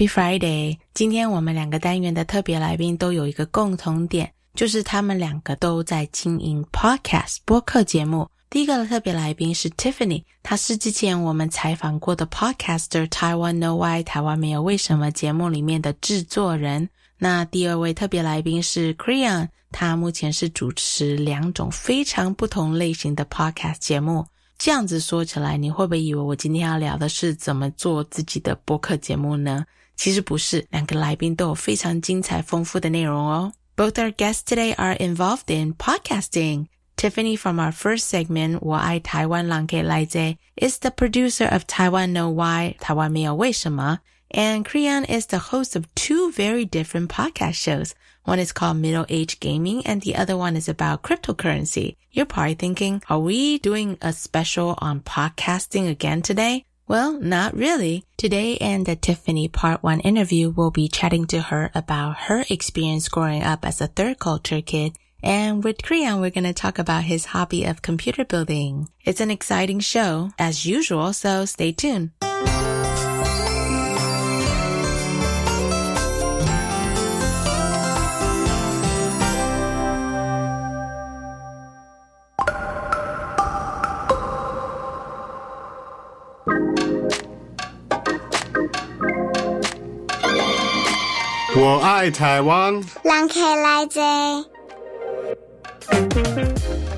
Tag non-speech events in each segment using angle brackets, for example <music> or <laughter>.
Happy Friday！今天我们两个单元的特别来宾都有一个共同点，就是他们两个都在经营 Podcast 播客节目。第一个特别来宾是 Tiffany，她是之前我们采访过的 Podcaster Taiwan No Why 台湾没有为什么节目里面的制作人。那第二位特别来宾是 Creon，他目前是主持两种非常不同类型的 Podcast 节目。这样子说起来，你会不会以为我今天要聊的是怎么做自己的播客节目呢？其实不是，两个来宾都有非常精彩丰富的内容哦。Both our guests today are involved in podcasting. Tiffany from our first segment, 我爱台湾朗给来者 is the producer of Taiwan No Why, 台湾没有为什么, and Krian is the host of two very different podcast shows. One is called Middle Age Gaming and the other one is about cryptocurrency. You're probably thinking, are we doing a special on podcasting again today? Well, not really. Today in the Tiffany part one interview, we'll be chatting to her about her experience growing up as a third culture kid. And with Creon, we're going to talk about his hobby of computer building. It's an exciting show as usual, so stay tuned. 我爱台湾。让开来者。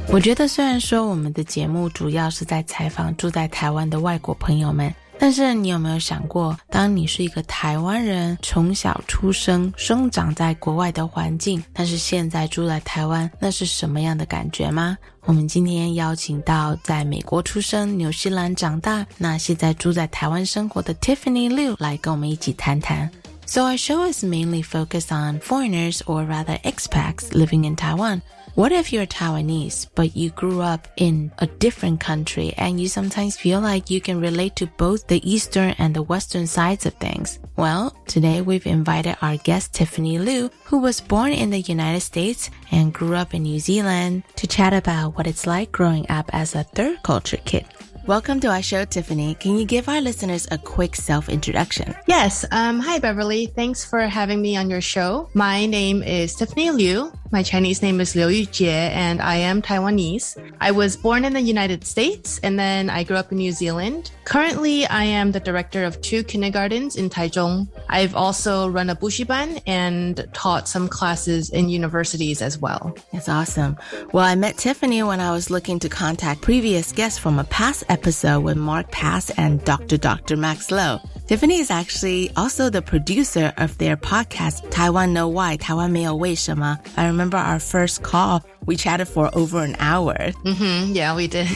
我觉得，虽然说我们的节目主要是在采访住在台湾的外国朋友们，但是你有没有想过，当你是一个台湾人，从小出生、生长在国外的环境，但是现在住在台湾，那是什么样的感觉吗？我们今天邀请到在美国出生、纽西兰长大，那现在住在台湾生活的 Tiffany Liu 来跟我们一起谈谈。So our show is mainly focused on foreigners or rather expats living in Taiwan. What if you're Taiwanese, but you grew up in a different country and you sometimes feel like you can relate to both the Eastern and the Western sides of things? Well, today we've invited our guest Tiffany Liu, who was born in the United States and grew up in New Zealand, to chat about what it's like growing up as a third culture kid. Welcome to our show, Tiffany. Can you give our listeners a quick self introduction? Yes. Um, hi, Beverly. Thanks for having me on your show. My name is Tiffany Liu. My Chinese name is Liu Yujie, and I am Taiwanese. I was born in the United States, and then I grew up in New Zealand. Currently, I am the director of two kindergartens in Taichung. I've also run a bushiban and taught some classes in universities as well. That's awesome. Well, I met Tiffany when I was looking to contact previous guests from a past episode with Mark Pass and Dr. Dr. Max Lowe. Tiffany is actually also the producer of their podcast, Taiwan No Why, Taiwan 没有为什么. I remember our first call, we chatted for over an hour. Mm-hmm. Yeah, we did.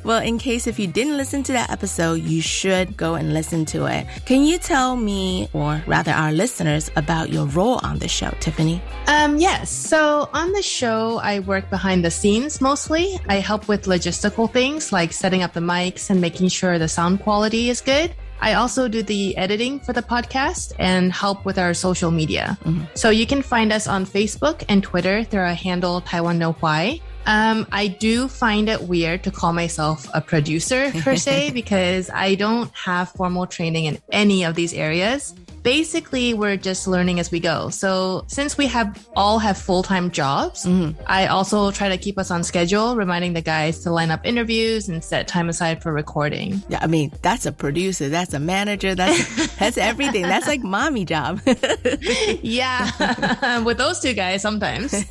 <laughs> well, in case if you didn't listen to that episode, you should go and listen to it. Can you tell me, or rather our listeners, about your role on the show, Tiffany? Um, yes. So on the show, I work behind the scenes mostly. I help with logistical things like setting up the mics and making sure the sound quality is good. I also do the editing for the podcast and help with our social media. Mm-hmm. So you can find us on Facebook and Twitter through our handle Taiwan No Why. Um, I do find it weird to call myself a producer per se <laughs> because I don't have formal training in any of these areas. Basically we're just learning as we go. So since we have all have full-time jobs, mm-hmm. I also try to keep us on schedule, reminding the guys to line up interviews and set time aside for recording. Yeah, I mean, that's a producer, that's a manager, that's <laughs> that's everything. That's like mommy job. <laughs> yeah. <laughs> With those two guys sometimes.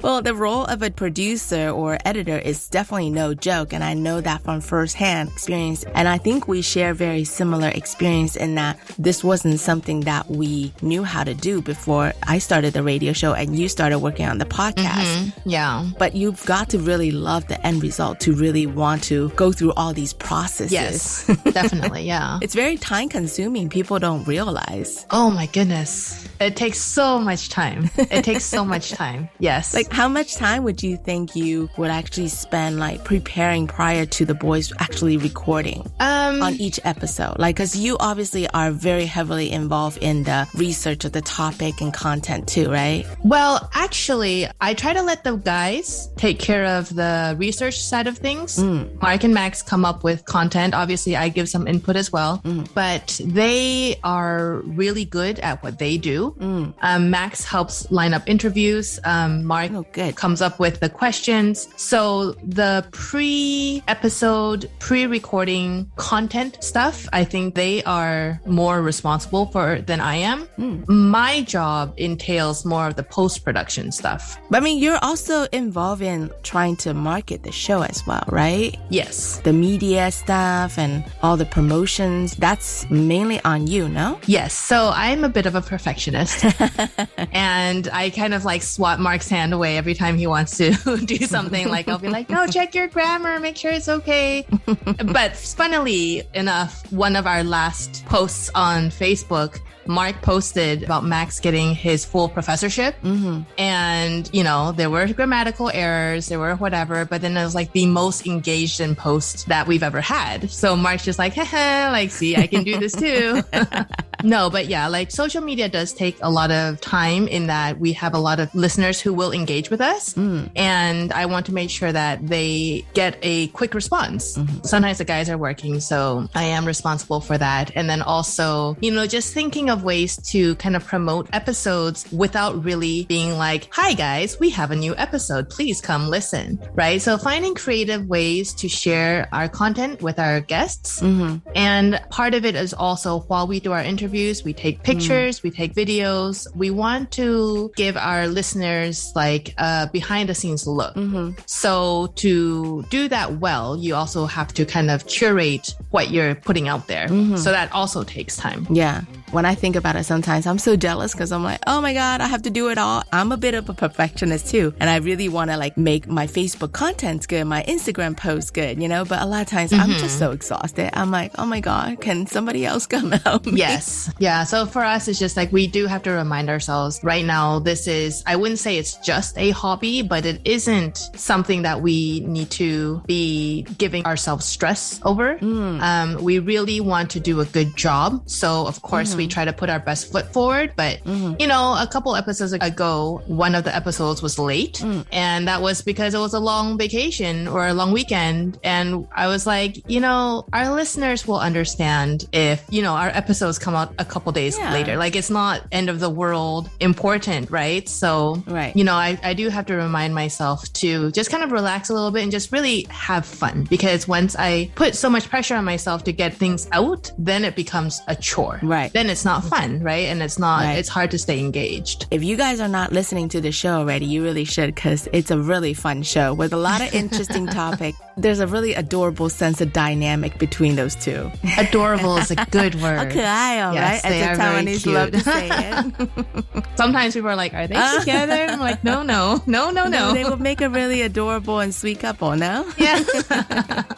well, the role of a producer or editor is definitely no joke, and I know that from firsthand experience. And I think we share very similar experience in that this wasn't something that we knew how to do before I started the radio show and you started working on the podcast. yeah. But you've got to really love the end result to really want to go through all these processes. Yes. <laughs> Definitely. Yeah. It's very time consuming. People don't realize. Oh my goodness. It takes so much time. It takes so <laughs> much time. Yes. Like, how much time would you think you would actually spend like preparing prior to the boys actually recording um on each episode? Like, cause you obviously are very heavily involved in the research of the topic and content too, right? Well, actually, I try to let the guys take care of the research side of things. Mark and Max come up with content. Obviously, I give some input as well, but they are really good at what they do. Um, Max helps line up interviews. Um, Mark Oh, comes up with the questions. So the pre episode, pre recording content stuff, I think they are more responsible for than I am. Hmm. My job entails more of the post production stuff. But I mean, you're also involved in trying to market the show as well, right? Yes. The media stuff and all the promotions, that's mainly on you, no? Yes. So I'm a bit of a perfectionist <laughs> and I kind of like swat Mark's hand away every time he wants to <laughs> do something. Like I'll be like, no, check your grammar, make sure it's okay. <laughs> but funnily enough, one of our last posts on Facebook, Mark posted about Max getting his full professorship. Mm-hmm. And, you know, there were grammatical errors, there were whatever, but then it was like the most engaged in post that we've ever had. So Mark's just like, haha, <laughs> like, see, I can do this too. <laughs> no, but yeah, like social media does take a lot of time in that we have a lot of listeners who will engage with us. Hmm. And I want to make sure that they get a quick response. Mm-hmm. Sometimes the guys are working, so I am responsible for that. And then also, you know, just thinking of ways to kind of promote episodes without really being like, hi guys, we have a new episode. Please come listen. Right. So finding creative ways to share our content with our guests. Mm-hmm. And part of it is also while we do our interviews, we take mm-hmm. pictures, we take videos. We want to give our listeners like a behind the scenes look. Mm-hmm. So to do that well, you also have to kind of curate what you're putting out there. Mm-hmm. So that also takes time. Yeah. When I think about it sometimes, I'm so jealous because I'm like, oh my God, I have to do it all. I'm a bit of a perfectionist too. And I really want to like make my Facebook contents good, my Instagram posts good, you know? But a lot of times I'm just so exhausted. I'm like, oh my God, can somebody else <laughs> come help me? Yes. Yeah. So for us, it's just like we do have to remind ourselves right now, this is, I wouldn't say it's just a hobby, but it isn't something that we need to be giving ourselves stress over. Um, we really want to do a good job. So, of course, we mm-hmm. try to put our best foot forward. But, mm-hmm. you know, a couple episodes ago, one of the episodes was late. Mm. And that was because it was a long vacation or a long weekend. And I was like, you know, our listeners will understand if, you know, our episodes come out a couple days Yeah. later. Like it's not end of the world important, right? So, Right. you know, I, I do have to remind myself to just kind of relax a little bit and just really have fun because once I put so much pressure on myself to get things out, then it becomes a chore. Right. Then it's not fun, right? And it's not, Right. it's hard to stay engaged. If you guys are not listening to the show already, you really should because it's a really fun show with a lot of interesting <laughs> topic there's a really adorable sense of dynamic between those two. <laughs> Adorable is a good <laughs> word. okay, I yes, right. As the Taiwanese love to say it. <laughs> Sometimes people are like, "Are they uh. together?" I'm like, "No, no, no, no, no." They would make a really adorable and sweet couple. No. Yeah.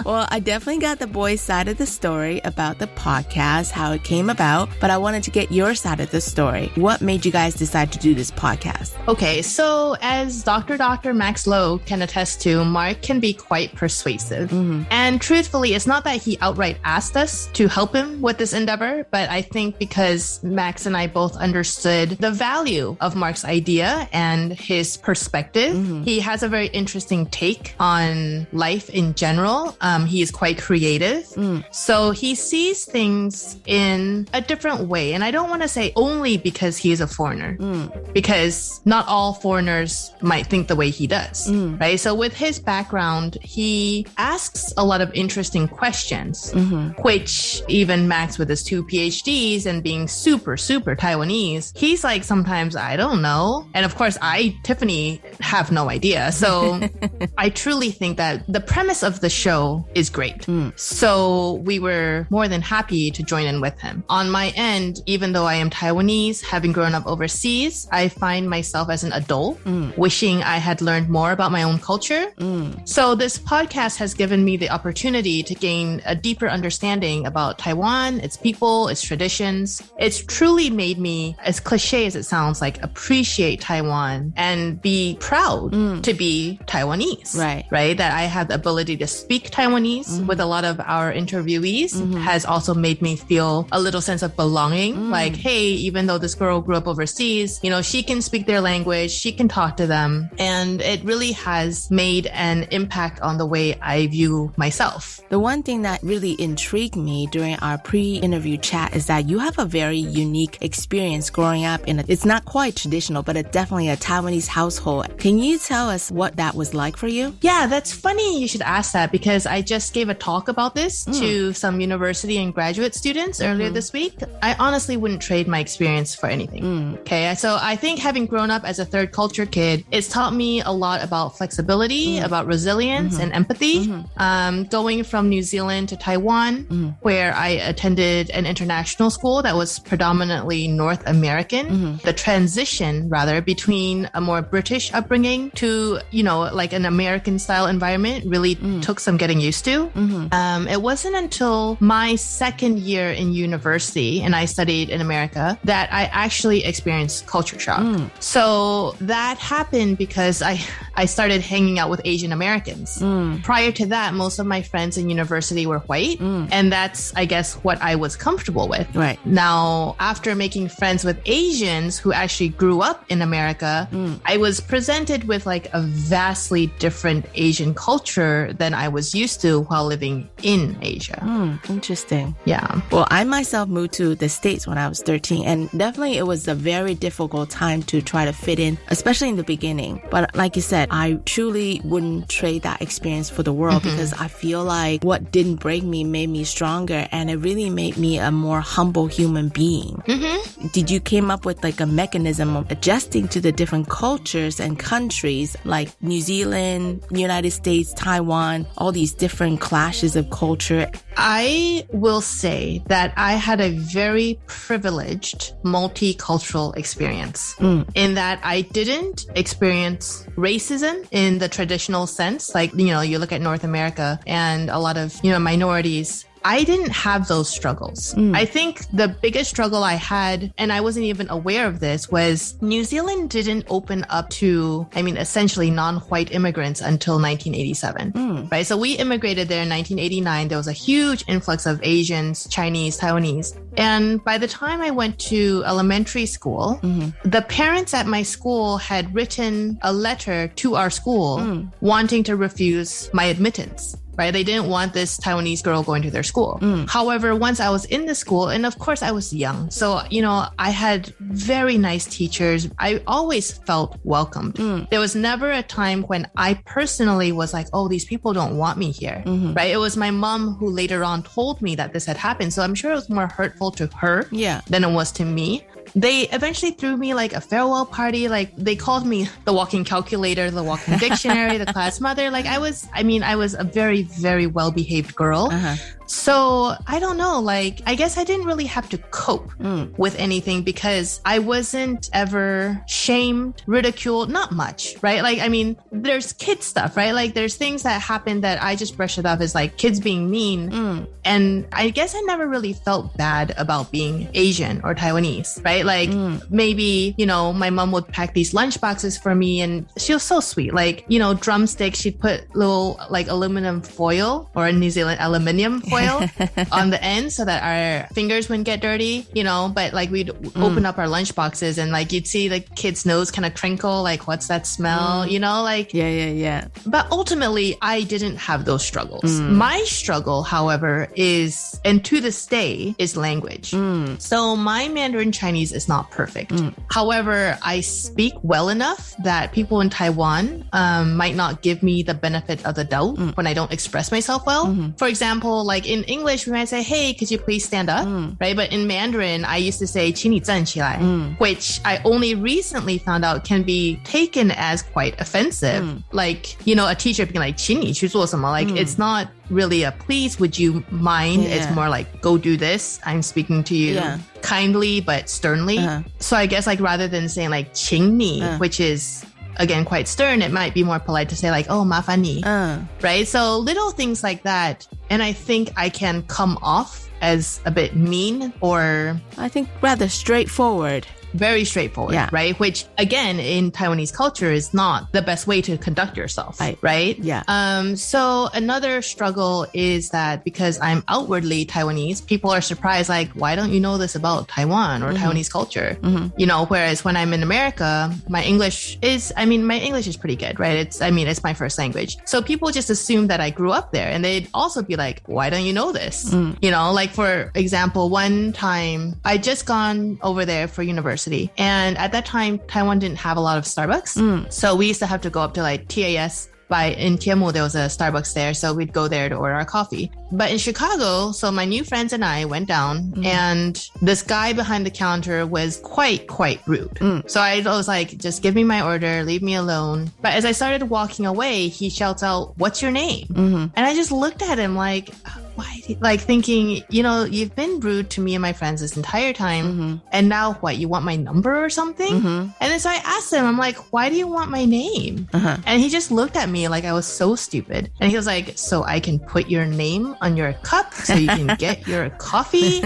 well, I definitely got the boys' side of the story about the podcast, how it came about, but I wanted to get your side of the story. What made you guys decide to do this podcast? Okay, so as Dr. Dr. Max Lowe can attest to, Mark can be quite persuasive persuasive. Mm-hmm. And truthfully, it's not that he outright asked us to help him with this endeavor, but I think because Max and I both understood the value of Mark's idea and his perspective, mm-hmm. he has a very interesting take on life in general. Um, he is quite creative. Mm. So he sees things in a different way. And I don't want to say only because he is a foreigner, mm. because not all foreigners might think the way he does, mm. right? So with his background, he asks a lot of interesting questions, mm-hmm. which even Max with his two PhDs and being super, super Taiwanese, he's like, sometimes I don't know. And of course, I, Tiffany, have no idea. So <laughs> I truly think that the premise of the show is great. Mm. So we were more than happy to join in with him. On my end, even though I am Taiwanese, having grown up overseas, I find myself as an adult mm. wishing I had learned more about my own culture. Mm. So this podcast has given me the opportunity to gain a deeper understanding about Taiwan, its people, its traditions. It's truly made me, as cliche as it sounds, like appreciate Taiwan and be proud mm. to be Taiwanese. Right. Right. That I have the ability to speak Taiwanese mm-hmm. with a lot of our interviewees mm-hmm. has also made me feel a little sense of belonging. Mm. Like, hey, even though this girl grew up overseas, you know, she can speak their language, she can talk to them. And it really has made an impact on the way I view myself. The one thing that really intrigued me during our pre-interview chat is that you have a very unique experience growing up in a, it's not quite traditional, but it's definitely a Taiwanese household. Can you tell us what that was like for you? Yeah, that's funny you should ask that because I just gave a talk about this mm. to some university and graduate students earlier mm-hmm. this week. I honestly wouldn't trade my experience for anything. Mm. Okay, so I think having grown up as a third culture kid, it's taught me a lot about flexibility, mm. about resilience mm-hmm. and empathy. Mm-hmm. Um, going from New Zealand to Taiwan, mm-hmm. where I attended an international school that was predominantly North American, mm-hmm. the transition rather between a more British upbringing to, you know, like an American style environment really mm. took some getting used to. Um, it wasn't until my second year in university and I studied in America that I actually experienced culture shock. Mm. So that happened because I, I started hanging out with Asian Americans. Mm. Prior to that, most of my friends in university were white. And that's, I guess, what I was comfortable with. Right. Now, after making friends with Asians who actually grew up in America, I was presented with like a vastly different Asian culture than I was used to while living in Asia. Hmm, interesting. Yeah. Well, I myself moved to the States when I was 13, and definitely it was a very difficult time to try to fit in, especially in the beginning. But like you said, I truly wouldn't trade that experience for the world mm-hmm. because I feel like what didn't break me made me stronger and it really made me a more humble human being. Mm-hmm. Did you came up with like a mechanism of adjusting to the different cultures and countries like New Zealand, United States, Taiwan, all these different clashes of culture? I will say that I had a very privileged multicultural experience mm. in that I didn't experience racism in the traditional sense. Like, you know, you look at North America and a lot of, you know, minorities. I didn't have those struggles. Mm. I think the biggest struggle I had, and I wasn't even aware of this, was New Zealand didn't open up to, I mean, essentially non white immigrants until 1987, mm. right? So we immigrated there in 1989. There was a huge influx of Asians, Chinese, Taiwanese. And by the time I went to elementary school, mm-hmm. the parents at my school had written a letter to our school mm. wanting to refuse my admittance right? They didn't want this Taiwanese girl going to their school. Mm. However, once I was in the school, and of course I was young, so, you know, I had very nice teachers. I always felt welcomed. Mm. There was never a time when I personally was like, oh, these people don't want me here, mm-hmm. right? It was my mom who later on told me that this had happened. So I'm sure it was more hurtful to her Yeah. than it was to me. They eventually threw me like a farewell party. Like they called me the walking calculator, the walking dictionary, the class mother. Like I was, I mean, I was a very, very well behaved girl. Uh-huh. So I don't know. Like, I guess I didn't really have to cope Mm. with anything because I wasn't ever shamed, ridiculed, not much, right? Like, I mean, there's kid stuff, right? Like, there's things that happen that I just brush it off as like kids being mean. Mm. And I guess I never really felt bad about being Asian or Taiwanese, right? Like, Mm. maybe, you know, my mom would pack these lunch boxes for me and she was so sweet. Like, you know, drumsticks, she'd put little like aluminum foil or New Zealand aluminium foil <laughs> on the end so that our fingers wouldn't get dirty, you know, but like we'd mm. open up our lunch boxes and like you'd see the kid's nose kind of crinkle, like, what's that smell? Mm. You know, like, Yeah, yeah, yeah. but ultimately, I didn't have those struggles. Mm. My struggle, however, is, and to this day, is language. So my Mandarin Chinese is not perfect. However, I speak well enough that people in Taiwan um, might not give me the benefit of the doubt when I don't express myself well. Mm-hmm. For example, like in English, we might say, "Hey, could you please stand up?" Right? But in Mandarin, I used to say "请你站起来," which I only recently found out can be taken as quite offensive. Like, you know, a teacher being like, 请你去做什么? Like, it's not really a please, would you mind? It's Yeah. more like, go do this. I'm speaking to you Yeah. kindly but sternly. Uh-huh. So I guess like rather than saying like 请你, Uh. which is again quite stern, it might be more polite to say like, "Oh, mafani," uh. right? So little things like that, and I think I can come off as a bit mean or I think rather straightforward very straightforward, Yeah. right? Which again, in Taiwanese culture is not the best way to conduct yourself, Right. right? Yeah. Um, so another struggle is that because I'm outwardly Taiwanese, people are surprised, like, why don't you know this about Taiwan or mm-hmm. Taiwanese culture? Mm-hmm. You know, whereas when I'm in America, my English is, I mean, my English is pretty good, right? It's, I mean, it's my first language. So people just assume that I grew up there and they'd also be like, why don't you know this? Mm. You know, like for example, one time I just gone over there for university and at that time, Taiwan didn't have a lot of Starbucks. Mm. So we used to have to go up to like TAS by in Tianmu, there was a Starbucks there, so we'd go there to order our coffee. But in Chicago, so my new friends and I went down, mm. and this guy behind the counter was quite, quite rude. Mm. So I was like, just give me my order, leave me alone. But as I started walking away, he shouts out, What's your name? Mm-hmm. And I just looked at him like, why? Like thinking, you know, you've been rude to me and my friends this entire time, mm-hmm. and now what? You want my number or something? Mm-hmm. And then so I asked him, I'm like, why do you want my name? Uh-huh. And he just looked at me like I was so stupid. And he was like, so I can put your name on your cup so you can <laughs> get your coffee?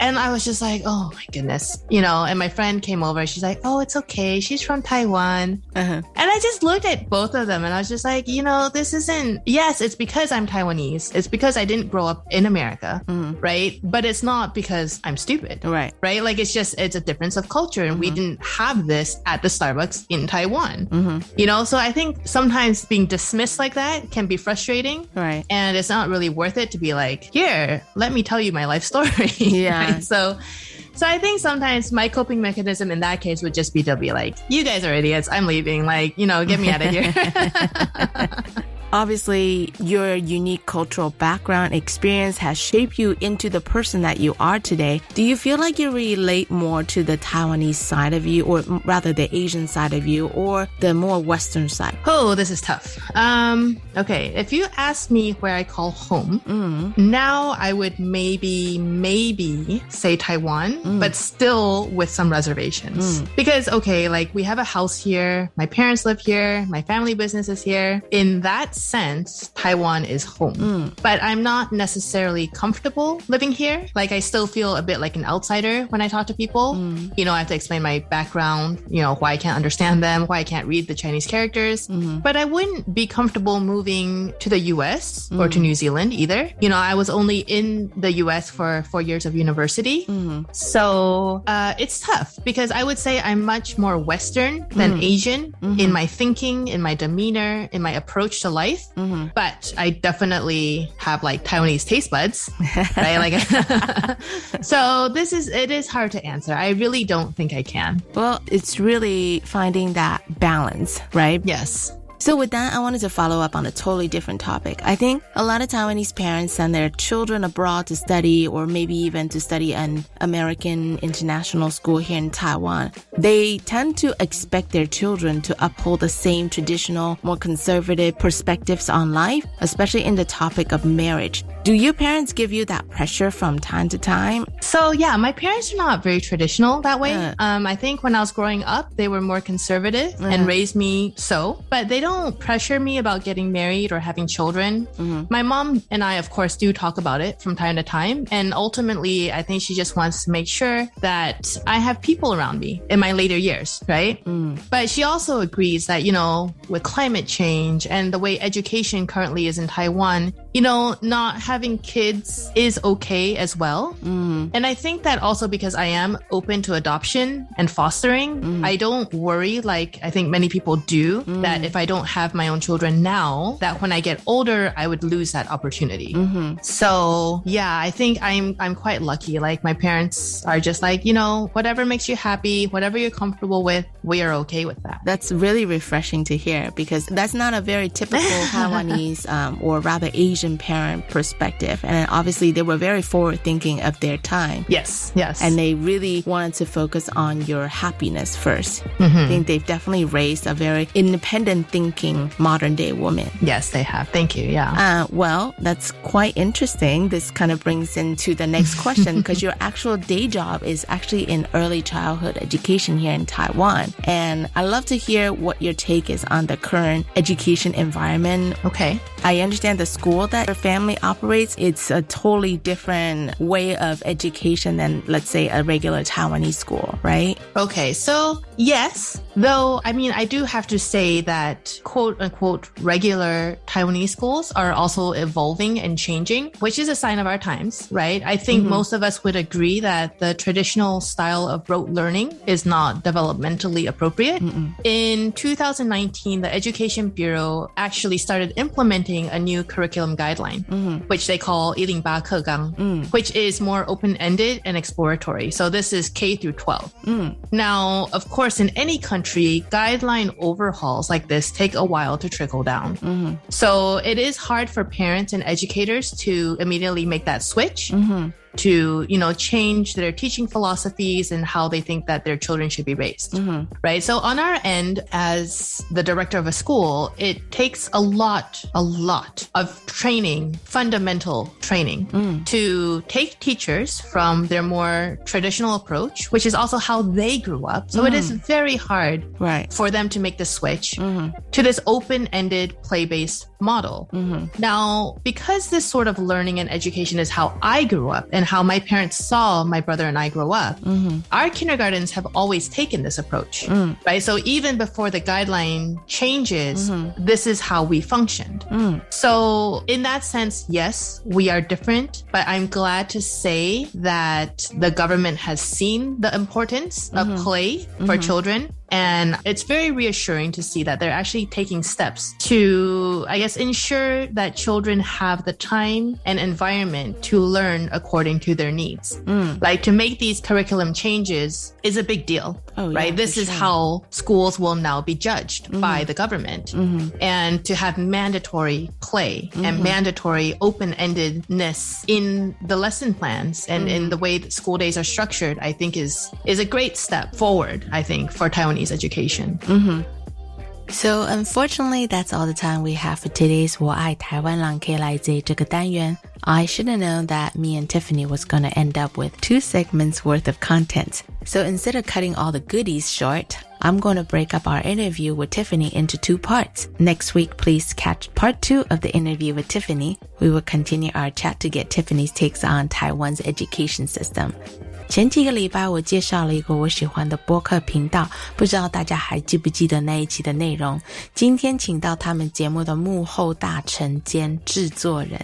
And I was just like, oh my goodness, you know. And my friend came over. She's like, oh, it's okay. She's from Taiwan. Uh-huh. And I just looked at both of them and I was just like, you know, this isn't, yes, it's because I'm Taiwanese. It's because I didn't grow up in America, mm-hmm. right? But it's not because I'm stupid, Right. right? Like it's just, it's a difference of culture. And we mm-hmm. didn't have this at the Starbucks in Taiwan, mm-hmm. you know? So I think sometimes being dismissed like that can be frustrating. Right. And it's not really worth it to be like, here, let me tell you my life story. Yeah. <laughs> right? So, so I think sometimes my coping mechanism in that case would just be to be like, you guys are idiots. I'm leaving. Like, you know, get me out of here. <laughs> <laughs> Obviously, your unique cultural background experience has shaped you into the person that you are today. Do you feel like you relate more to the Taiwanese side of you, or rather the Asian side of you, or the more Western side? oh, this is tough. Um, okay. If you ask me where I call home, mm. now I would maybe, maybe say Taiwan, mm. but still with some reservations. Mm. Because, okay, like we have a house here, my parents live here, my family business is here. In that sense, Taiwan is home. Mm. But I'm not necessarily comfortable living here. Like I still feel a bit like an outsider when I talk to people. Mm. You know, I have to explain my background, you know, why I can't understand them, why I can't read the Chinese characters. Mm-hmm. But I wouldn't be comfortable moving to the US or to mm. New Zealand either. You know, I was only in the US for four years of university. Mm-hmm. So uh, it's tough because I would say I'm much more Western than Asian in mm-hmm. my thinking, in my demeanor, in my approach to life. Mm-hmm. But I definitely have like Taiwanese taste buds, right? Like, <laughs> so this is it is hard to answer. I really don't think I can. Well, it's really finding that balance, right? Yes. So with that, I wanted to follow up on a totally different topic. I think a lot of Taiwanese parents send their children abroad to study or maybe even to study an American international school here in Taiwan. They tend to expect their children to uphold the same traditional, more conservative perspectives on life, especially in the topic of marriage. Do your parents give you that pressure from time to time? So yeah, my parents are not very traditional that way. Uh. Um, I think when I was growing up, they were more conservative Uh. and raised me so, but they don't pressure me about getting married or having children. Mm-hmm. My mom and I, of course, do talk about it from time to time. And ultimately, I think she just wants to make sure that I have people around me in my later years, right? Mm. But she also agrees that, you know, with climate change and the way education currently is in Taiwan, you know, not having kids is okay as well. Mm. And I think that also because I am open to adoption and fostering, mm. I don't worry like I think many people do mm. that if I don't have my own children now, that when I get older, I would lose that opportunity. Mm-hmm. So yeah, I think I'm I'm quite lucky. Like my parents are just like, you know, whatever makes you happy, whatever you're comfortable with, we are okay with that. That's really refreshing to hear because that's not a very typical <laughs> Taiwanese um, or rather Asian parent perspective. And obviously, they were very forward thinking of their time. Yes, yes. And they really wanted to focus on your happiness 1st I think they've definitely raised a very independent thinking modern day woman. yes, they have. Thank you. Yeah. Uh, well, that's quite interesting. This kind of brings into the next question because your <laughs> actual day job is actually in early childhood education here in Taiwan. And I love to hear what your take is on the current education environment. okay. I understand the school that your family operates, it's a totally different way of education than, let's say, a regular Taiwanese school, right? Okay, so yes, though I mean I do have to say that quote unquote regular Taiwanese schools are also evolving and changing, which is a sign of our times, right? I think mm-hmm. most of us would agree that the traditional style of rote learning is not developmentally appropriate. In 2019, the Education Bureau actually started implementing a new curriculum guideline, mm-hmm. which they call 108课纲, mm. which is more open-ended and exploratory. So this is K through 12. Mm. Now, of course, in any country, guideline overhauls like this take a while to trickle down. Mm-hmm. So it is hard for parents and educators to immediately make that switch. Mm-hmm. To you know change their teaching philosophies and how they think that their children should be raised, mm-hmm. right? So on our end, as the director of a school, it takes a lot, a lot of training, fundamental training, mm. to take teachers from their more traditional approach, which is also how they grew up. So it mm. is very hard Right. for them to make the switch mm-hmm. to this open-ended play-based model. Mm-hmm. Now, because this sort of learning and education is how I grew up and how my parents saw my brother and I grow up, mm-hmm. our kindergartens have always taken this approach, mm. right? So even before the guideline changes, mm-hmm. this is how we functioned. Mm. So in that sense, yes, we are different, but I'm glad to say that the government has seen the importance of play for children. And it's very reassuring to see that they're actually taking steps to, I guess, ensure that children have the time and environment to learn according to their needs. Mm. Like to make these curriculum changes is a big deal, Oh, yeah, right? This is sure. how schools will now be judged mm-hmm. by the government. Mm-hmm. And to have mandatory play and mm-hmm. mandatory open endedness in the lesson plans and in the way that school days are structured, I think is is a great step forward, I think, for Taiwanese education. So unfortunately, that's all the time we have for today's 我爱台湾朗 K 来自这个单元. I should have known that me and Tiffany was gonna end up with two segments worth of content. So instead of cutting all the goodies short, I'm going to break up our interview with Tiffany into two parts. Next week, please catch part two of the interview with Tiffany. We will continue our chat to get Tiffany's takes on Taiwan's education system. 前几个礼拜，我介绍了一个我喜欢的播客频道，不知道大家还记不记得那一期的内容？今天请到他们节目的幕后大臣兼制作人。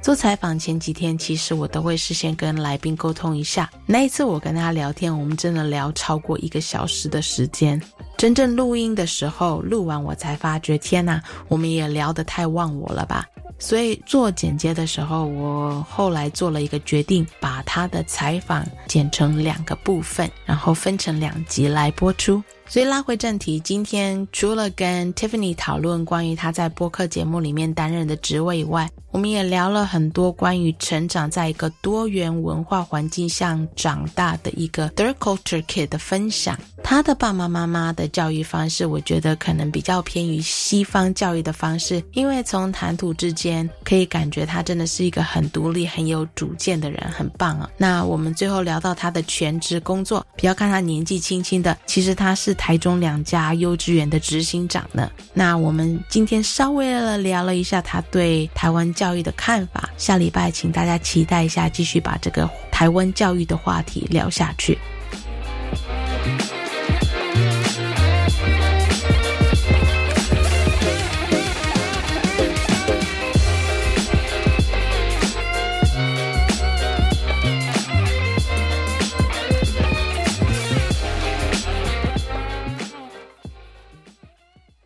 做采访前几天，其实我都会事先跟来宾沟通一下。那一次我跟他聊天，我们真的聊超过一个小时的时间。真正录音的时候，录完我才发觉，天呐，我们也聊得太忘我了吧。所以做剪接的时候，我后来做了一个决定，把他的采访剪成两个部分，然后分成两集来播出。所以拉回正题，今天除了跟 Tiffany 讨论关于他在播客节目里面担任的职位以外，我们也聊了很多关于成长在一个多元文化环境下长大的一个 Third Culture Kid 的分享。他的爸爸妈妈的教育方式，我觉得可能比较偏于西方教育的方式，因为从谈吐之间可以感觉他真的是一个很独立、很有主见的人，很棒啊。那我们最后聊到他的全职工作，不要看他年纪轻轻的，其实他是台中两家幼稚园的执行长呢。那我们今天稍微的聊了一下他对台湾教育的看法，下礼拜请大家期待一下，继续把这个台湾教育的话题聊下去。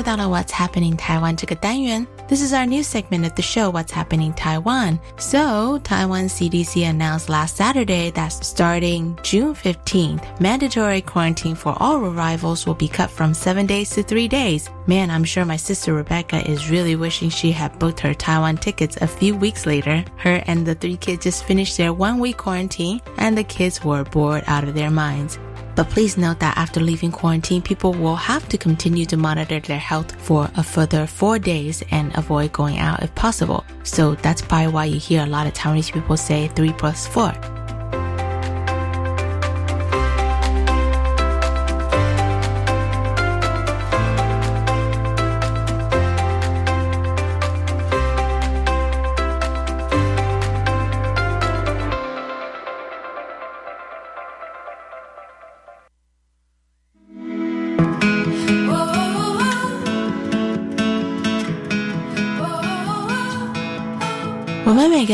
又到了 What's Happening Taiwan 这个单元。This is our new segment of the show, What's Happening Taiwan. So, Taiwan CDC announced last Saturday that starting June 15th, mandatory quarantine for all arrivals will be cut from seven days to three days. Man, I'm sure my sister Rebecca is really wishing she had booked her Taiwan tickets a few weeks later. Her and the three kids just finished their one week quarantine, and the kids were bored out of their minds. But please note that after leaving quarantine, people will have to continue to monitor their health for a further four days and avoid going out if possible. So that's probably why you hear a lot of Taiwanese people say three plus four.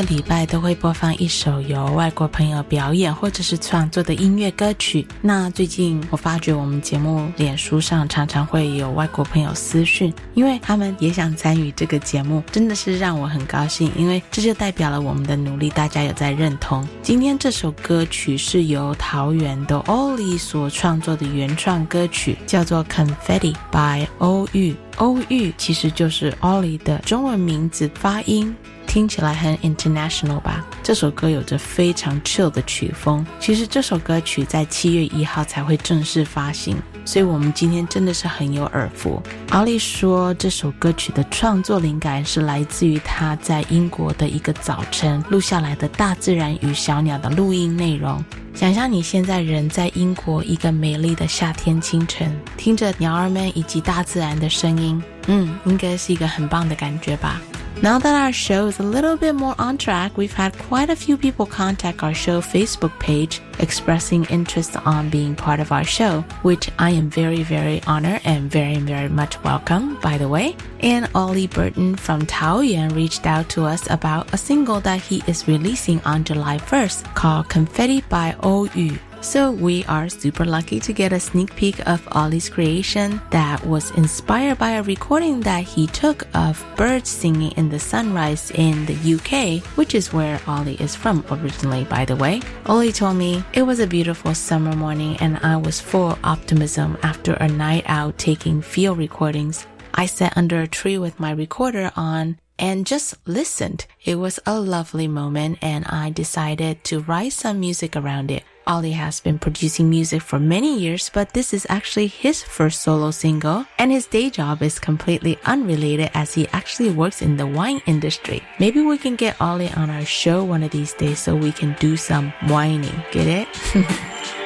礼拜都会播放一首由外国朋友表演或者是创作的音乐歌曲。那最近我发觉我们节目脸书上常常会有外国朋友私讯，因为他们也想参与这个节目，真的是让我很高兴，因为这就代表了我们的努力，大家有在认同。今天这首歌曲是由桃园的 Oli 所创作的原创歌曲，叫做《Confetti》by 欧玉。欧玉其实就是 Oli 的中文名字发音。听起来很 international 吧？这首歌有着非常 chill 的曲风。其实这首歌曲在七月一号才会正式发行，所以我们今天真的是很有耳福。奥利说，这首歌曲的创作灵感是来自于他在英国的一个早晨录下来的大自然与小鸟的录音内容。想象你现在人在英国一个美丽的夏天清晨，听着鸟儿们以及大自然的声音，嗯，应该是一个很棒的感觉吧。Now that our show is a little bit more on track, we've had quite a few people contact our show Facebook page expressing interest on being part of our show, which I am very, very honored and very, very much welcome, by the way. And Ollie Burton from Taoyuan reached out to us about a single that he is releasing on July 1st called Confetti by O Yu. So we are super lucky to get a sneak peek of Ollie's creation that was inspired by a recording that he took of birds singing in the sunrise in the UK, which is where Ollie is from originally, by the way. Ollie told me it was a beautiful summer morning and I was full of optimism after a night out taking field recordings. I sat under a tree with my recorder on and just listened. It was a lovely moment and I decided to write some music around it. Ollie has been producing music for many years, but this is actually his first solo single, and his day job is completely unrelated as he actually works in the wine industry. Maybe we can get Ollie on our show one of these days so we can do some whining. Get it? <laughs>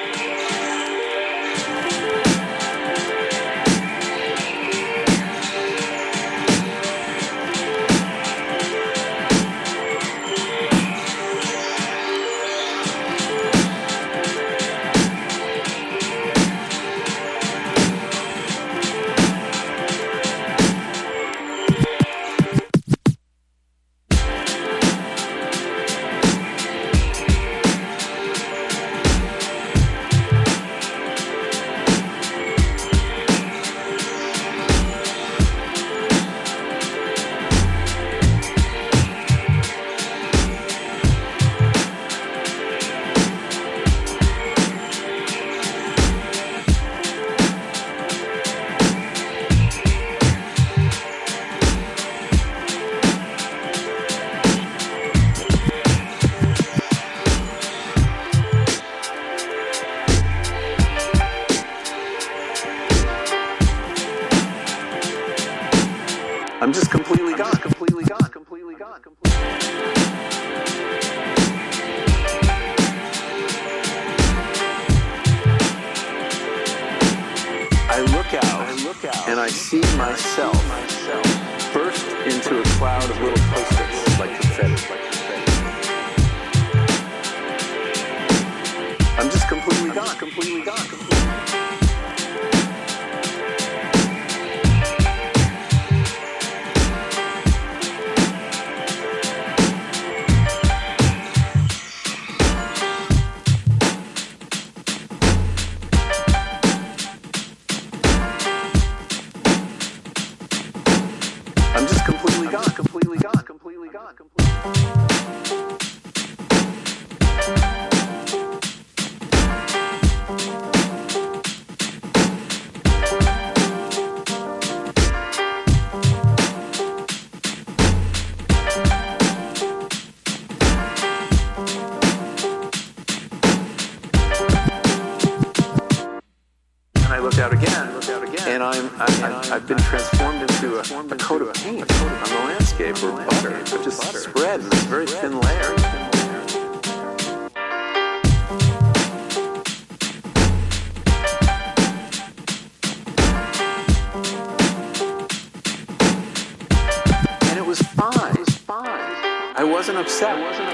I'm just completely gone, completely gone, completely gone, completely. And I look out again, and I'm, I, I've been transformed into a, a wasn't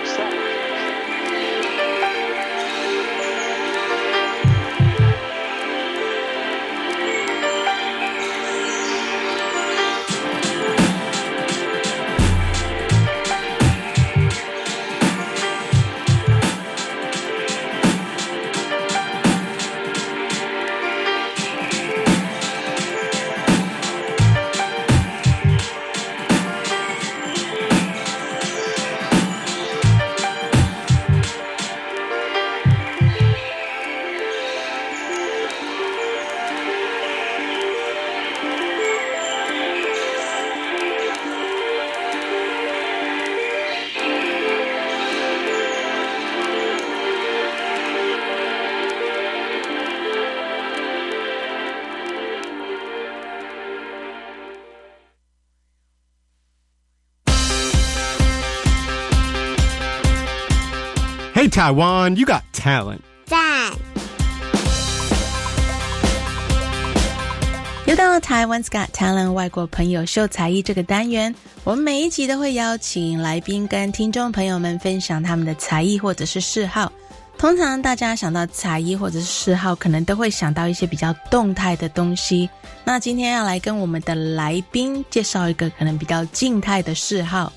upset. Taiwan, you got talent. 赞。又到了台湾 Got Talent 外国朋友秀才艺这个单元，我们每一集都会邀请来宾跟听众朋友们分享他们的才艺或者是嗜好。通常大家想到才艺或者是嗜好，可能都会想到一些比较动态的东西。那今天要来跟我们的来宾介绍一个可能比较静态的嗜好。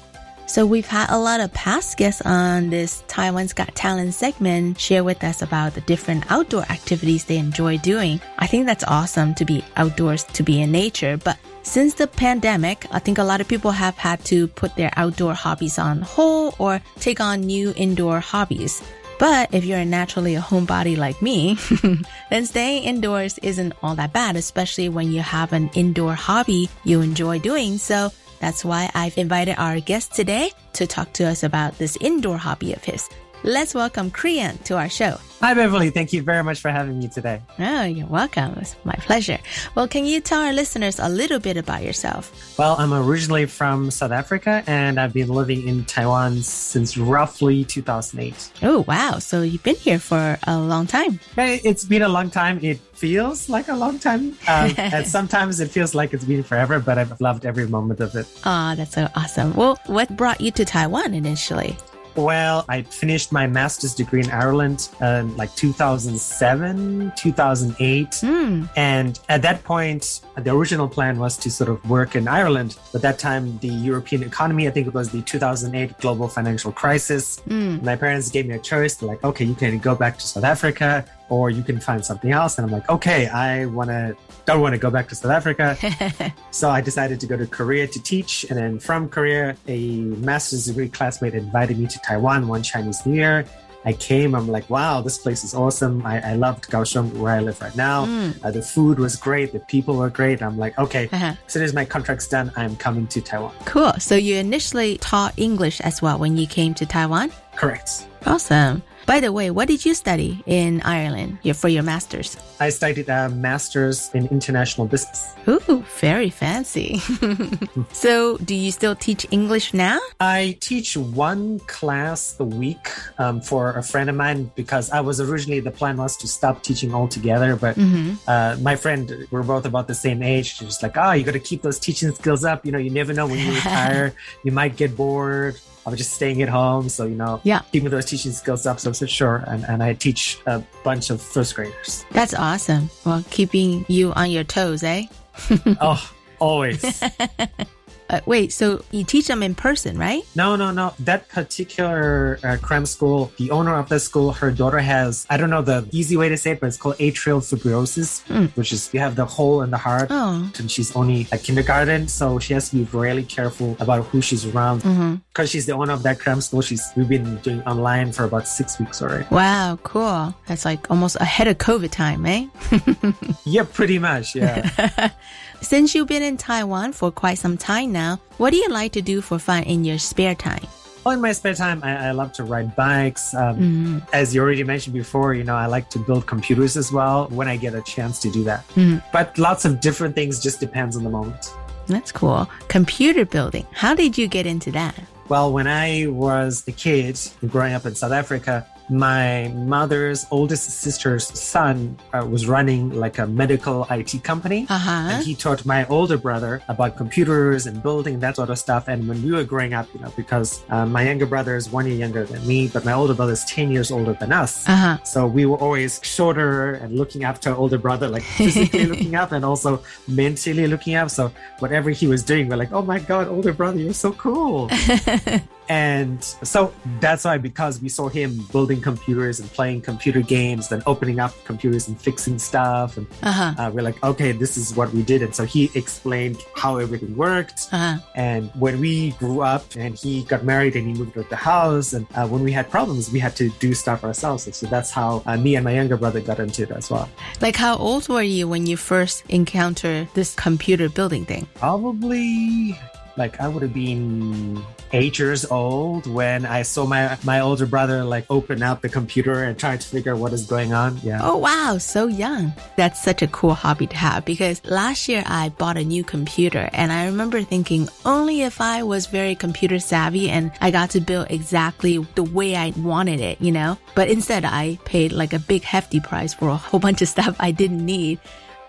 So we've had a lot of past guests on this Taiwan's Got Talent segment share with us about the different outdoor activities they enjoy doing. I think that's awesome to be outdoors, to be in nature. But since the pandemic, I think a lot of people have had to put their outdoor hobbies on hold or take on new indoor hobbies. But if you're naturally a homebody like me, <laughs> then staying indoors isn't all that bad, especially when you have an indoor hobby you enjoy doing. So that's why I've invited our guest today to talk to us about this indoor hobby of his. Let's welcome Crian to our show. Hi, Beverly. Thank you very much for having me today. Oh, you're welcome. It's my pleasure. Well, can you tell our listeners a little bit about yourself? Well, I'm originally from South Africa and I've been living in Taiwan since roughly 2008. Oh, wow. So you've been here for a long time. It's been a long time. It feels like a long time. Um, <laughs> and sometimes it feels like it's been forever, but I've loved every moment of it. Oh, that's so awesome. Well, what brought you to Taiwan initially? Well, I finished my master's degree in Ireland in like 2007, 2008. Mm. And at that point, the original plan was to sort of work in Ireland. But that time, the European economy, I think it was the 2008 global financial crisis. Mm. My parents gave me a choice. They're like, okay, you can go back to South Africa or you can find something else. And I'm like, okay, I want to, don't want to go back to South Africa. <laughs> so I decided to go to Korea to teach. And then from Korea, a master's degree classmate invited me to Taiwan one Chinese New Year. I came, I'm like, wow, this place is awesome. I, I loved Kaohsiung, where I live right now. Mm. Uh, the food was great. The people were great. I'm like, okay, Uh-huh. as soon as my contract's done, I'm coming to Taiwan. Cool. So you initially taught English as well when you came to Taiwan? Correct. Awesome. By the way, what did you study in Ireland for your master's? I studied a master's in international business. Ooh, very fancy. <laughs> so, do you still teach English now? I teach one class a week um, for a friend of mine because I was originally the plan was to stop teaching altogether. But Mhm. uh, my friend, we're both about the same age. She's like, oh, you got to keep those teaching skills up. You know, you never know when you <laughs> retire, you might get bored. I was just staying at home, so you know, Yeah. keeping those teaching skills up. So said, sure, and, and I teach a bunch of first graders. That's awesome. Well, keeping you on your toes, eh? <laughs> oh, always. <laughs> Uh, wait, so you teach them in person, right? No, no, no. That particular uh, cram school, the owner of the school, her daughter has, I don't know the easy way to say it, but it's called atrial fibrosis, which is you have the hole in the heart. Oh. And she's only at kindergarten, so she has to be really careful about who she's around. Because she's the owner of that cram school, she's we've been doing online for about six weeks already. Wow, cool. That's like almost ahead of COVID time, eh? <laughs> Yeah, pretty much. Yeah. <laughs> Since you've been in Taiwan for quite some time now, what do you like to do for fun in your spare time? Well, in my spare time, I, I love to ride bikes. Um, Mhm. As you already mentioned before, you know, I like to build computers as well when I get a chance to do that. Mhm. But lots of different things just depends on the moment. That's cool. Computer building. How did you get into that? Well, when I was a kid growing up in South Africa, my mother's oldest sister's son uh, was running like a medical IT company. Uh-huh. And he taught my older brother about computers and building that sort of stuff. And when we were growing up, you know, because uh, my younger brother is one year younger than me, but my older brother is 10 years older than us. Uh-huh. So we were always shorter and looking up to our older brother, like <laughs> physically looking up and also mentally looking up. So whatever he was doing, we're like, oh my God, older brother, you're so cool. <laughs> and so that's why, because we saw him building computers and playing computer games, then opening up computers and fixing stuff. And Uh-huh. uh, we're like, okay, this is what we did. And so he explained how everything worked. Uh-huh. And when we grew up and he got married and he moved out the house, and uh, when we had problems, we had to do stuff ourselves. And so that's how uh, me and my younger brother got into it as well. Like, how old were you when you first encountered this computer building thing? Probably like I would have been eight years old when I saw my my older brother like open up the computer and try to figure out what is going on. Yeah. Oh wow, so young. That's such a cool hobby to have because last year I bought a new computer and I remember thinking only if I was very computer savvy and I got to build exactly the way I wanted it, you know? But instead I paid like a big hefty price for a whole <laughs> bunch of stuff I didn't need.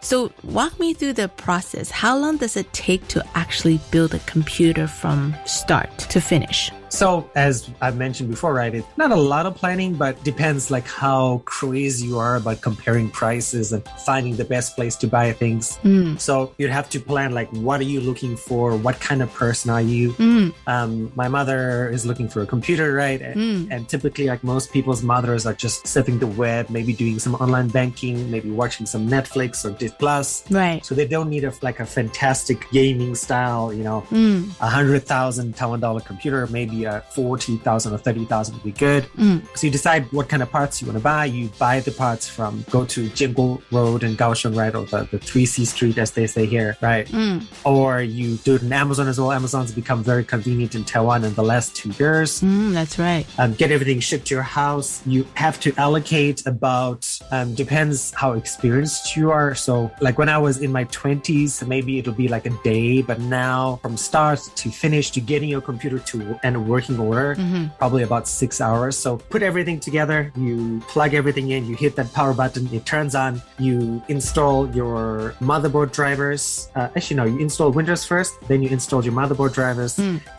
So walk me through the process. How long does it take to actually build a computer from start to finish? So as I've mentioned before, right, it's not a lot of planning, but depends like how crazy you are about comparing prices and finding the best place to buy things. Mm. So you'd have to plan like what are you looking for? What kind of person are you? Mm. Um, my mother is looking for a computer, right? And, Mm. and typically, like most people's mothers are just surfing the web, maybe doing some online banking, maybe watching some Netflix or Disney Plus. Right. So they don't need a like a fantastic gaming style, you know, Mm. a hundred thousand Taiwan dollar computer, maybe forty thousand or thirty thousand would be good. Mm. So you decide what kind of parts you want to buy. You buy the parts from go to Jianguo Road in Kaohsiung, right, or the, the three C Street as they say here, right? Mm. Or you do it in Amazon as well. Amazon's become very convenient in Taiwan in the last two years. Mm, that's right. Um, get everything shipped to your house. You have to allocate about um, depends how experienced you are. So like when I was in my twenties, maybe it'll be like a day, but now from start to finish to getting your computer to and working order, Mhm. probably about six hours. So put everything together. You plug everything in. You hit that power button. It turns on. You install your motherboard drivers. Uh, actually, no, you install Windows first, then you install your motherboard drivers,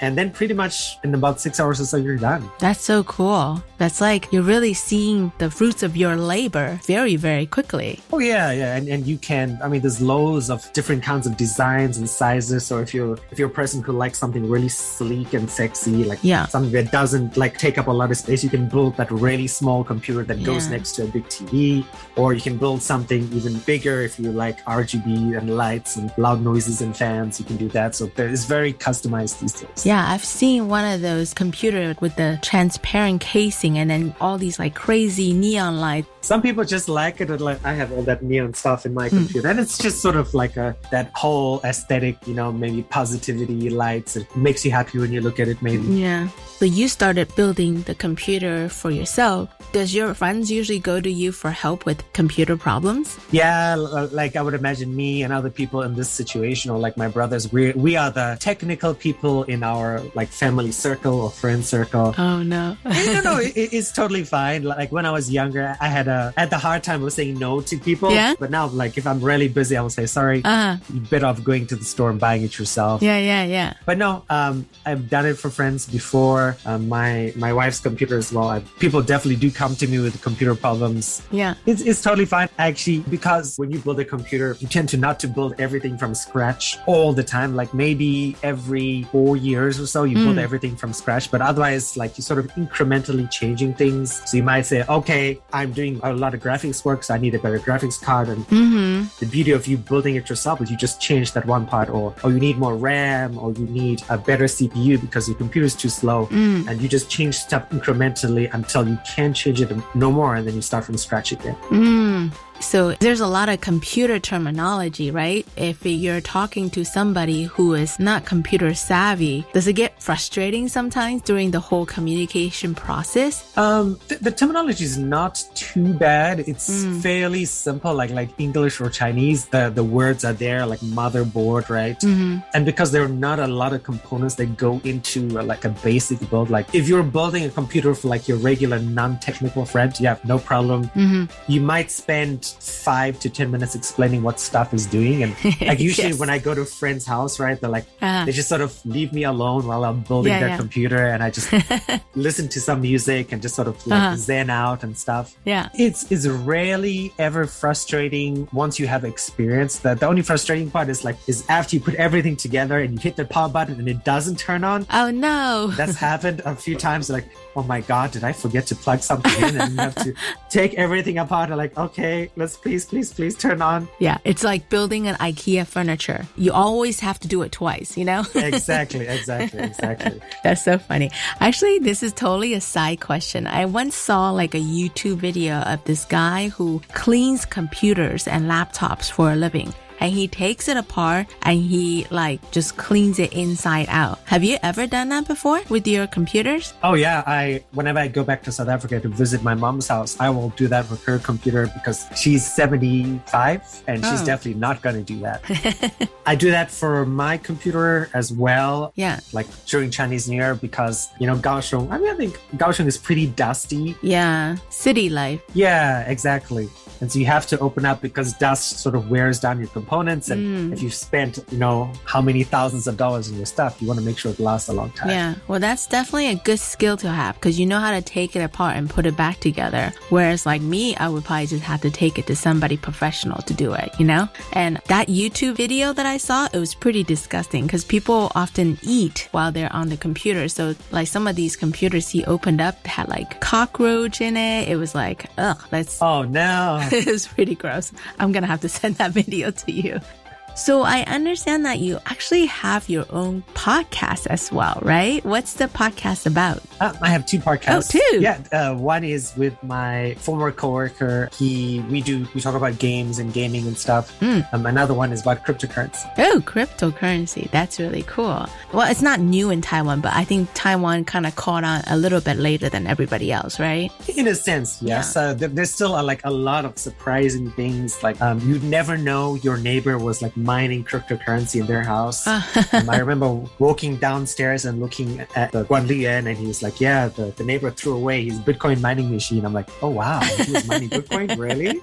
and then pretty much in about six hours or so, you're done. That's so cool. That's like you're really seeing the fruits of your labor very, very quickly. Oh yeah, yeah, and, and you can. I mean, there's loads of different kinds of designs and sizes. So if you're if you're a person who likes something really sleek and sexy, like Yeah. something that doesn't like take up a lot of space, you can build that really small computer that goes next to a big TV, or you can build something even bigger if you like RGB and lights and loud noises and fans. You can do that. So it's very customized these days. Yeah, I've seen one of those computer with the transparent casing and then all these like crazy neon lights. Some people just like it. and, Like I have all that neon stuff in my Hmm. computer, and it's just sort of like a that whole aesthetic, you know, maybe positivity lights. It makes you happy when you look at it. Maybe. Yeah. Наверное. So you started building the computer for yourself. Does your friends usually go to you for help with computer problems? Yeah, like I would imagine me and other people in this situation, or like my brothers, we we are the technical people in our like family circle or friend circle. Oh no. no, no, <laughs> it, it's totally fine. Like when I was younger, I had a had the hard time of saying no to people. Yeah? But now, like if I'm really busy, I will say sorry. Uh-huh. You're better off going to the store and buying it yourself. Yeah, yeah, yeah. But no, um, I've done it for friends before. Um, my my wife's computer as well. I, people definitely do come to me with computer problems. Yeah. It's, it's totally fine actually because when you build a computer, you tend to not to build everything from scratch all the time. Like maybe every four years or so, you build Mm. everything from scratch. But otherwise, like you're sort of incrementally changing things. So you might say, okay, I'm doing a lot of graphics work, so I need a better graphics card. And Mm-hmm. the beauty of you building it yourself is you just change that one part, or or you need more RAM, or you need a better CPU because your computer is too slow, Mm. and you just change stuff incrementally until you can't change it no more, and then you start from scratch again. Mm. So there's a lot of computer terminology, right? If you're talking to somebody who is not computer savvy, does it get frustrating sometimes during the whole communication process? Um, th- the terminology is not too bad. It's Mm. fairly simple, like like English or Chinese. The the words are there, like motherboard, right? Mm-hmm. And because there are not a lot of components that go into uh, like a basic build, like if you're building a computer for like your regular non-technical friend, you have no problem. Mm-hmm. You might spend five to ten minutes explaining what stuff is doing, and <laughs> like usually Yes. when I go to a friend's house, right, they're like Uh-huh. they just sort of leave me alone while I'm building Yeah, their yeah. computer, and I just <laughs> listen to some music and just sort of like Uh-huh. zen out and stuff. Yeah. It's it's rarely ever frustrating once you have experience. That the only frustrating part is like is after you put everything together and you hit the power button and it doesn't turn on. Oh no. That's happened a few times. Like, oh my god, did I forget to plug something in? And you have to <laughs> take everything apart. And like, okay, let's please, please, please turn on. Yeah, it's like building an IKEA furniture. You always have to do it twice, you know? <laughs> Exactly, exactly, exactly. That's so funny. Actually, this is totally a side question. I once saw like a YouTube video of this guy who cleans computers and laptops for a living. And he takes it apart and he like just cleans it inside out. Have you ever done that before with your computers? Oh yeah, I whenever I go back to South Africa to visit my mom's house, I will do that with her computer because she's 75 and she's Oh. definitely not going to do that. <laughs> I do that for my computer as well. Yeah. Like during Chinese New Year because, you know, Kaohsiung, I mean, I think Kaohsiung is pretty dusty. Yeah, city life. Yeah, exactly. And so you have to open up because dust sort of wears down your components. And Mm. if you've spent, you know, how many thousands of dollars on your stuff, you want to make sure it lasts a long time. Yeah, well, that's definitely a good skill to have because you know how to take it apart and put it back together. Whereas, like me, I would probably just have to take it to somebody professional to do it, you know? And that YouTube video that I saw, it was pretty disgusting because people often eat while they're on the computer. So, like, some of these computers he opened up had like cockroach in it. It was like, ugh, that's. Oh, no. <laughs> it was pretty gross. I'm gonna have to send that <laughs> video to you. So I understand that you actually have your own podcast as well, right? What's the podcast about? Uh, I have two podcasts. Oh, two? Yeah, uh, one is with my former coworker. He, we do, we talk about games and gaming and stuff. Mm. Um, another one is about cryptocurrency. Oh, cryptocurrency. That's really cool. Well, it's not new in Taiwan, but I think Taiwan kind of caught on a little bit later than everybody else, right? In a sense, yes. Uh, there, there's still uh, like a lot of surprising things. Like um, you'd never know your neighbor was like mining cryptocurrency in their house. um, I remember walking downstairs and looking at the Guan Liyuan, and he was like, "Yeah, the, the neighbor threw away his Bitcoin mining machine." I'm like, "Oh wow, he was mining Bitcoin, <laughs> really?"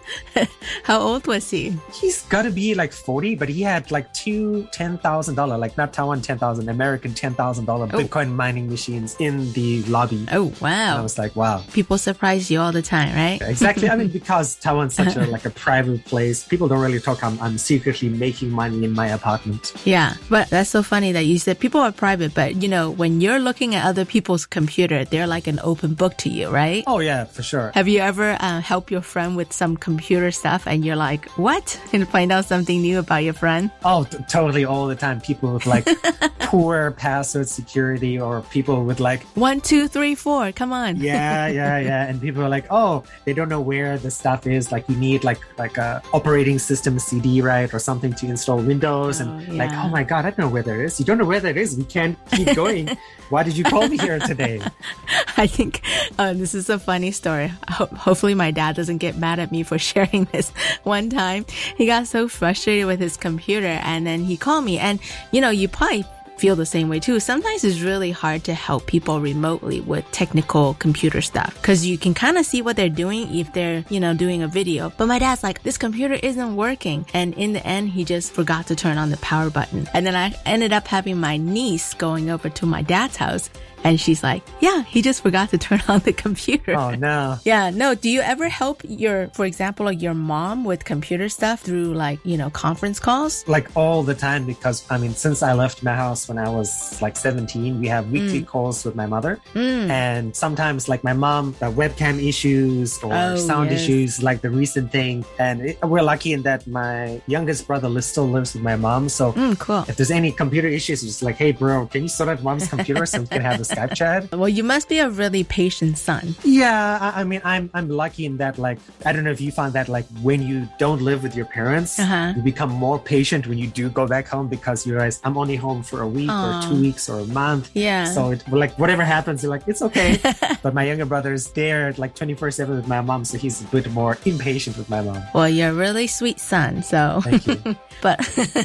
How old was he? He's got to be like 40, but he had like two $10,000, like not Taiwan 10,000, American $10,000 Bitcoin mining machines in the lobby. Oh, And wow. I was like, wow. People surprise you all the time, right? Exactly. I mean, <laughs> because Taiwan's such a like a private place, people don't really talk. I'm, I'm secretly making money in my apartment. Yeah, but that's so funny that you said people are private, but you know, when you're looking at other people's computer, they're like an open book to you, right? Oh yeah, for sure. Have you ever uh, helped your friend with some computer stuff and you're like, what? <laughs> And find out something new about your friend? Oh, t- totally all the time. People with like <laughs> poor password security or people with like One, two, three, four. Come on. yeah, yeah, <laughs> yeah. And people are like, oh, they don't know where the stuff is. Like you need like like a operating system CD, right, or something to install Windows. and like, oh my god, I don't know where that is. You don't know where that is. We can't keep <laughs> going. Why did you call me here today? <laughs> I think uh, this is a funny story. Ho- hopefully, my dad doesn't get mad at me for <laughs> sharing this. One time, he got so frustrated with his computer, and then he called me. And you know, you probably feel the same way too. Sometimes it's really hard to help people remotely with technical computer stuff because you can kind of see what they're doing if they're, you know, doing a video. But my dad's like, this computer isn't working. And in the end, he just forgot to turn on the power button. And then I ended up having my niece going over to my dad's house and she's like, yeah, he just forgot to turn on the computer. Oh no. <laughs> Yeah, no. Do you ever help your, for example, like your mom with computer stuff through like, you know, conference calls? Like all the time because I mean, since I left my house when I was like 17, we have weekly Mm. calls with my mother. Mm. And sometimes like my mom, the webcam issues or Oh, sound yes. issues, like the recent thing. And it, we're lucky in that my youngest brother still lives with my mom. So Mm, cool. if there's any computer issues, it's just like, hey, bro, can you sort out mom's computer so we can have a Skype chat? <laughs> Well, you must be a really patient son. Yeah, I, I mean, I'm I'm lucky in that. Like, I don't know if you find that like when you don't live with your parents, Uh-huh. you become more patient when you do go back home because you realize I'm only home for a week Aw. or two weeks or a month. Yeah. So it like whatever happens, you're like it's okay. <laughs> but my younger brother's there like 24 seven with my mom, so he's a bit more impatient with my mom. Well, you're a really sweet son, so. Thank you. <laughs> but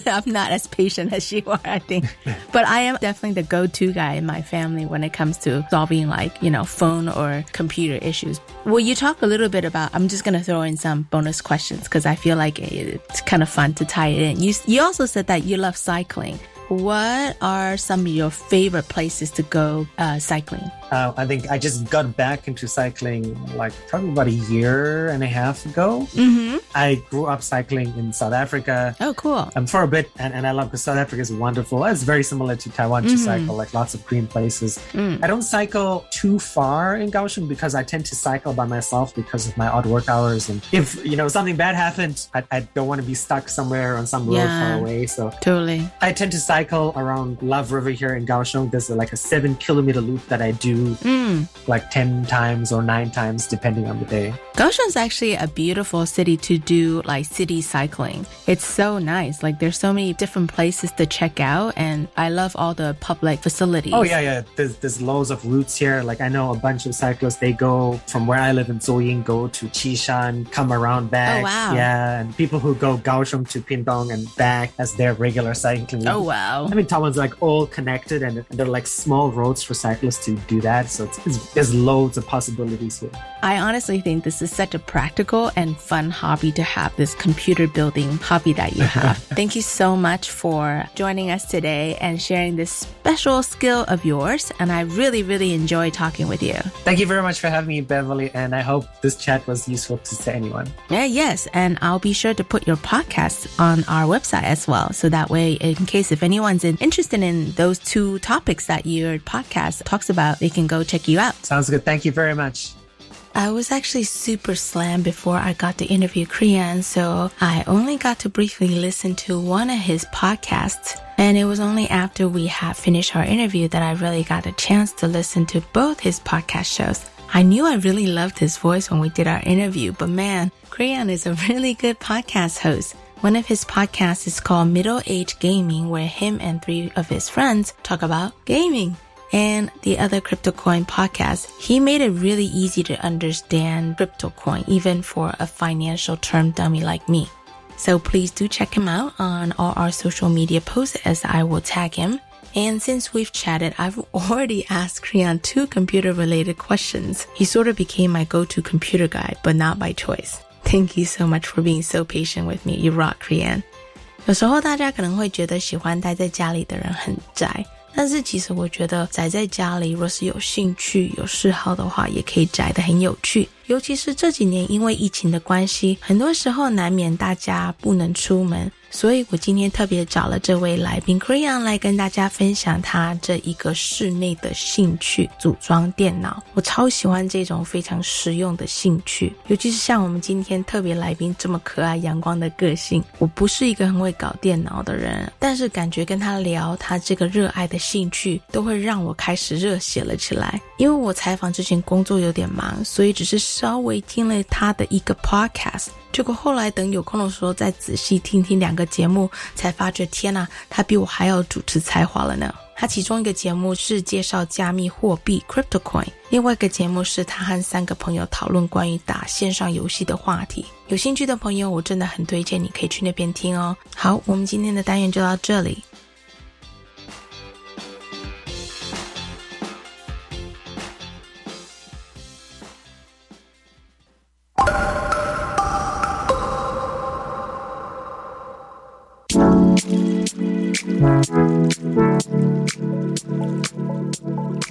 I'm not as patient as you are, I think. but I am definitely the go-to guy in my family when it comes to solving like, you know, phone or computer issues. Will you talk a little bit about, I'm just going to throw in some bonus questions because I feel like it's kind of fun to tie it in. You, you also said that you love cycling. What are some of your favorite places to go uh, cycling? Uh, I think I just got back into cycling like probably about a year and a half ago. Mm-hmm. I grew up cycling in South Africa. Oh, cool. Um, for a bit, and, and I love because South Africa is wonderful. It's very similar to Taiwan to Mhm. cycle, like lots of green places. Mm. I don't cycle too far in Kaohsiung because I tend to cycle by myself because of my odd work hours. And if you know something bad happened, I, I don't want to be stuck somewhere on some road Yeah. far away. So Totally. I tend to cycle around Love River here in Kaohsiung. There's like a seven kilometer loop that I do do like 10 times or 9 times depending on the day. Kaohsiung is actually a beautiful city to do like city cycling. It's so nice. Like there's so many different places to check out and I love all the public facilities. Oh yeah, yeah. There's there's loads of routes here. Like I know a bunch of cyclists. They go from where I live in Zuoying, go to Qishan, come around back. Oh, wow. Yeah, and people who go Kaohsiung to Pingdong and back as their regular cycling. Oh, wow. I mean, Taiwan's like all connected, and, are like small roads for cyclists to do that. So it's, it's, there's loads of possibilities here. I honestly think this is such a practical and fun hobby to have this computer building hobby that you have. <laughs> Thank you so much for joining us today and sharing this special skill of yours. And I really, really enjoy talking with you. Thank you very much for having me, Beverly, and I hope this chat was useful to, anyone. Yeah, yes. And I'll be sure to put your podcast on our website as well. So that way, in case if anyone's interested in those two topics that your podcast talks about, they can go check you out. Sounds good. Thank you very much. I was actually super slammed before I got to interview Crian, so I only got to briefly listen to one of his podcasts. And it was only after we had finished our interview that I really got a chance to listen to both his podcast shows. I knew I really loved his voice when we did our interview, but man, Crian is a really good podcast host. One of his podcasts is called Middle Age Gaming, where him and three of his friends talk about gaming and the other crypto coin podcast, he made it really easy to understand crypto coin, even for a financial term dummy like me. So please do check him out on all our social media posts as I will tag him. And since we've chatted, I've <laughs> already asked Crian two computer related questions. He sort of became my go-to computer guide, but not by choice. Thank you so much for being so patient with me. You rock, Crian. 有时候大家可能会觉得喜欢待在家里的人很宅，但是其实我觉得宅在家里，若是有兴趣、有嗜好的话，也可以宅得很有趣。尤其是这几年因为疫情的关系，很多时候难免大家不能出门，所以我今天特别找了这位来宾 Krian 来跟大家分享他这一个室内的兴趣——组装电脑。我超喜欢这种非常实用的兴趣，尤其是像我们今天特别来宾这么可爱阳光的个性。我不是一个很会搞电脑的人，但是感觉跟他聊他这个热爱的兴趣，都会让我开始热血了起来。因为我采访之前工作有点忙，所以只是稍微听了他的一个 podcast。结果后来等有空的时候再仔细听听两个节目，才发觉天呐，他比我还要主持才华了呢。他其中一个节目是介绍加密货币 crypto coin，另外一个节目是他和三个朋友讨论关于打线上游戏的话题。有兴趣的朋友，我真的很推荐你可以去那边听哦。好，我们今天的单元就到这里。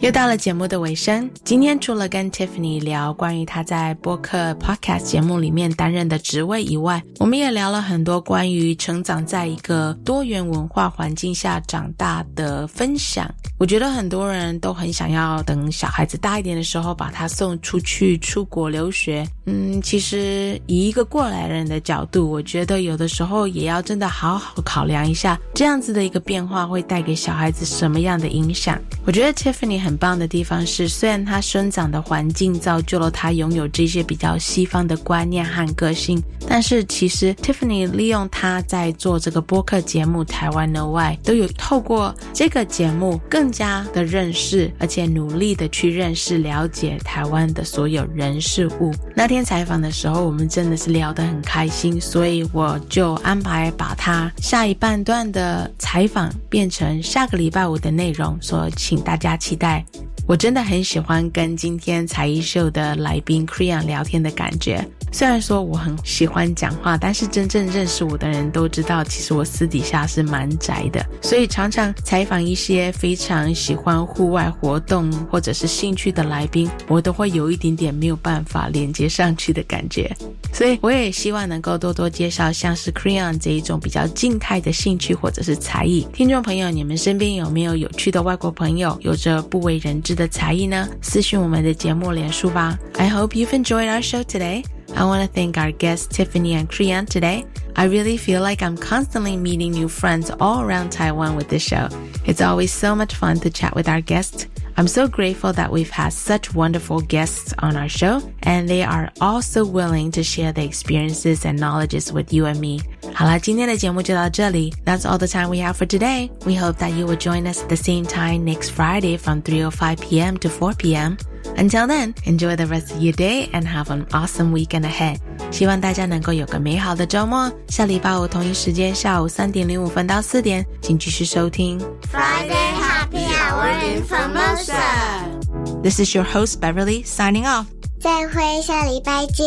又到了节目的尾声，今天除了跟 Tiffany 聊关于她在播客 podcast 节目里面担任的职位以外，我们也聊了很多关于成长在一个多元文化环境下长大的分享。我觉得很多人都很想要等小孩子大一点的时候把他送出去出国留学。嗯，其实以一个过来人的角度，我觉得有的时候也要真的好好考量一下，这样子的一个变化会带给小孩子什么样的影响。我觉得 Tiffany 很很棒的地方是，虽然他生长的环境造就了他拥有这些比较西方的观念和个性，但是其实 Tiffany 利用他在做这个播客节目《台湾 No 外》，都有透过这个节目更加的认识，而且努力的去认识、了解台湾的所有人事物。那天采访的时候，我们真的是聊得很开心，所以我就安排把他下一半段的采访变成下个礼拜五的内容，所以请大家期待。我真的很喜欢跟今天才艺秀的来宾 Krian 聊天的感觉。虽然说我很喜欢讲话，但是真正认识我的人都知道，其实我私底下是蛮宅的。所以常常采访一些非常喜欢户外活动或者是兴趣的来宾，我都会有一点点没有办法连接上去的感觉。所以我也希望能够多多介绍像是 Krian 这一种比较静态的兴趣或者是才艺。听众朋友，你们身边有没有有趣的外国朋友，有着不为人知的才艺呢？私讯我们的节目连书吧。I hope you've enjoyed our show today. I want to thank our guests Tiffany and Crian today. I really feel like I'm constantly meeting new friends all around Taiwan with this show. It's always so much fun to chat with our guests. I'm so grateful that we've had such wonderful guests on our show, and they are all so willing to share their experiences and knowledges with you and me. 好啦，今天的节目就到这里。That's all the time we have for today. We hope that you will join us at the same time next Friday from 3:05 p.m. to 4 p.m. Until then, enjoy the rest of your day and have an awesome weekend ahead. 希望大家能够有个美好的周末。下礼拜五同一时间下午三点零五分到四点，请继续收听 Friday Happy Hour in Formosa. This is your host Beverly signing off. 再会，下礼拜见。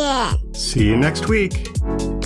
See you next week.